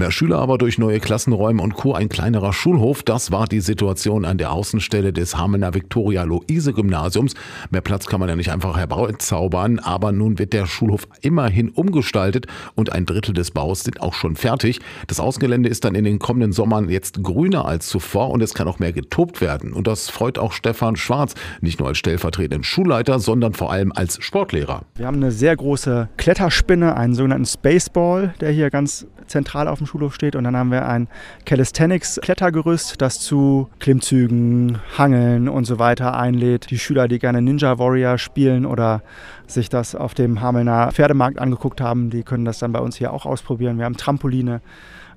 Mehr Schüler aber durch neue Klassenräume und Co. ein kleinerer Schulhof, das war die Situation an der Außenstelle des Hamener Viktoria Luise Gymnasiums. Mehr Platz kann man ja nicht einfach herbeizaubern, aber nun wird der Schulhof immerhin umgestaltet und ein Drittel des Baus sind auch schon fertig. Das Außengelände ist dann in den kommenden Sommern jetzt grüner als zuvor und es kann auch mehr getobt werden. Und das freut auch Stefan Schwarz, nicht nur als stellvertretenden Schulleiter, sondern vor allem als Sportlehrer. Wir haben eine sehr große Kletterspinne, einen sogenannten Spaceball, der hier ganz zentral auf dem Schulhof steht. Und dann haben wir ein Calisthenics-Klettergerüst, das zu Klimmzügen, Hangeln und so weiter einlädt. Die Schüler, die gerne Ninja Warrior spielen oder sich das auf dem Hamelner Pferdemarkt angeguckt haben, die können das dann bei uns hier auch ausprobieren. Wir haben Trampoline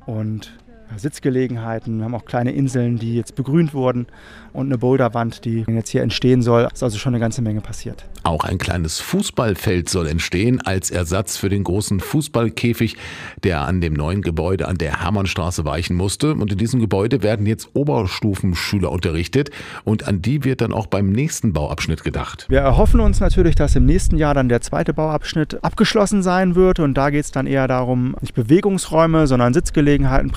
und Sitzgelegenheiten. Wir haben auch kleine Inseln, die jetzt begrünt wurden und eine Boulderwand, die jetzt hier entstehen soll. Es ist also schon eine ganze Menge passiert. Auch ein kleines Fußballfeld soll entstehen als Ersatz für den großen Fußballkäfig, der an dem neuen Gebäude an der Hermannstraße weichen musste. Und in diesem Gebäude werden jetzt Oberstufenschüler unterrichtet und an die wird dann auch beim nächsten Bauabschnitt gedacht. Wir erhoffen uns natürlich, dass im nächsten Jahr dann der zweite Bauabschnitt abgeschlossen sein wird und da geht es dann eher darum, nicht Bewegungsräume, sondern Sitzgelegenheiten,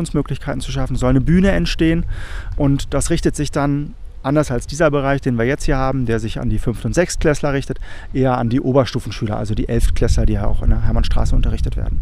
Präsentationsmöglichkeiten zu schaffen, soll eine Bühne entstehen und das richtet sich dann anders als dieser Bereich, den wir jetzt hier haben, der sich an die 5. und 6. Klässler richtet, eher an die Oberstufenschüler, also die 11. Klässler, die ja auch in der Hermannstraße unterrichtet werden.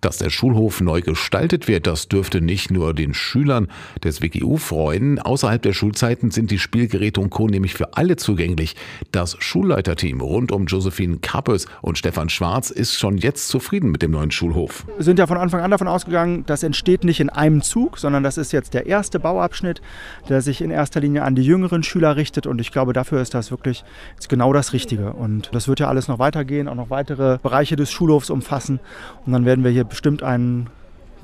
Dass der Schulhof neu gestaltet wird, das dürfte nicht nur den Schülern des WGU freuen. Außerhalb der Schulzeiten sind die Spielgeräte und Co. nämlich für alle zugänglich. Das Schulleiterteam rund um Josephine Kappes und Stefan Schwarz ist schon jetzt zufrieden mit dem neuen Schulhof. Wir sind ja von Anfang an davon ausgegangen, das entsteht nicht in einem Zug, sondern das ist jetzt der erste Bauabschnitt, der sich in erster Linie an die jüngeren Schüler richtet. Und ich glaube, dafür ist das wirklich genau das Richtige. Und das wird ja alles noch weitergehen, auch noch weitere Bereiche des Schulhofs umfassen. Und dann werden wir hier bestimmt ein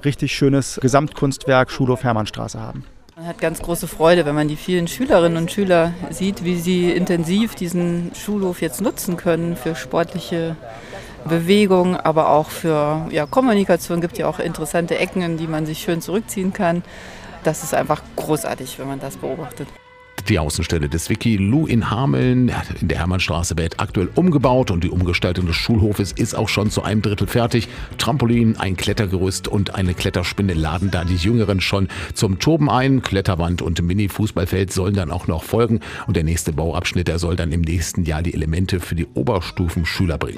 richtig schönes Gesamtkunstwerk Schulhof Hermannstraße haben. Man hat ganz große Freude, wenn man die vielen Schülerinnen und Schüler sieht, wie sie intensiv diesen Schulhof jetzt nutzen können für sportliche Bewegung, aber auch für ja, Kommunikation. Es gibt ja auch interessante Ecken, in die man sich schön zurückziehen kann. Das ist einfach großartig, wenn man das beobachtet. Die Außenstelle des Wiki Lu in Hameln in der Hermannstraße wird aktuell umgebaut und die Umgestaltung des Schulhofes ist auch schon zu einem Drittel fertig. Trampolin, ein Klettergerüst und eine Kletterspinne laden da die Jüngeren schon zum Toben ein. Kletterwand und Mini-Fußballfeld sollen dann auch noch folgen und der nächste Bauabschnitt, der soll dann im nächsten Jahr die Elemente für die Oberstufenschüler bringen.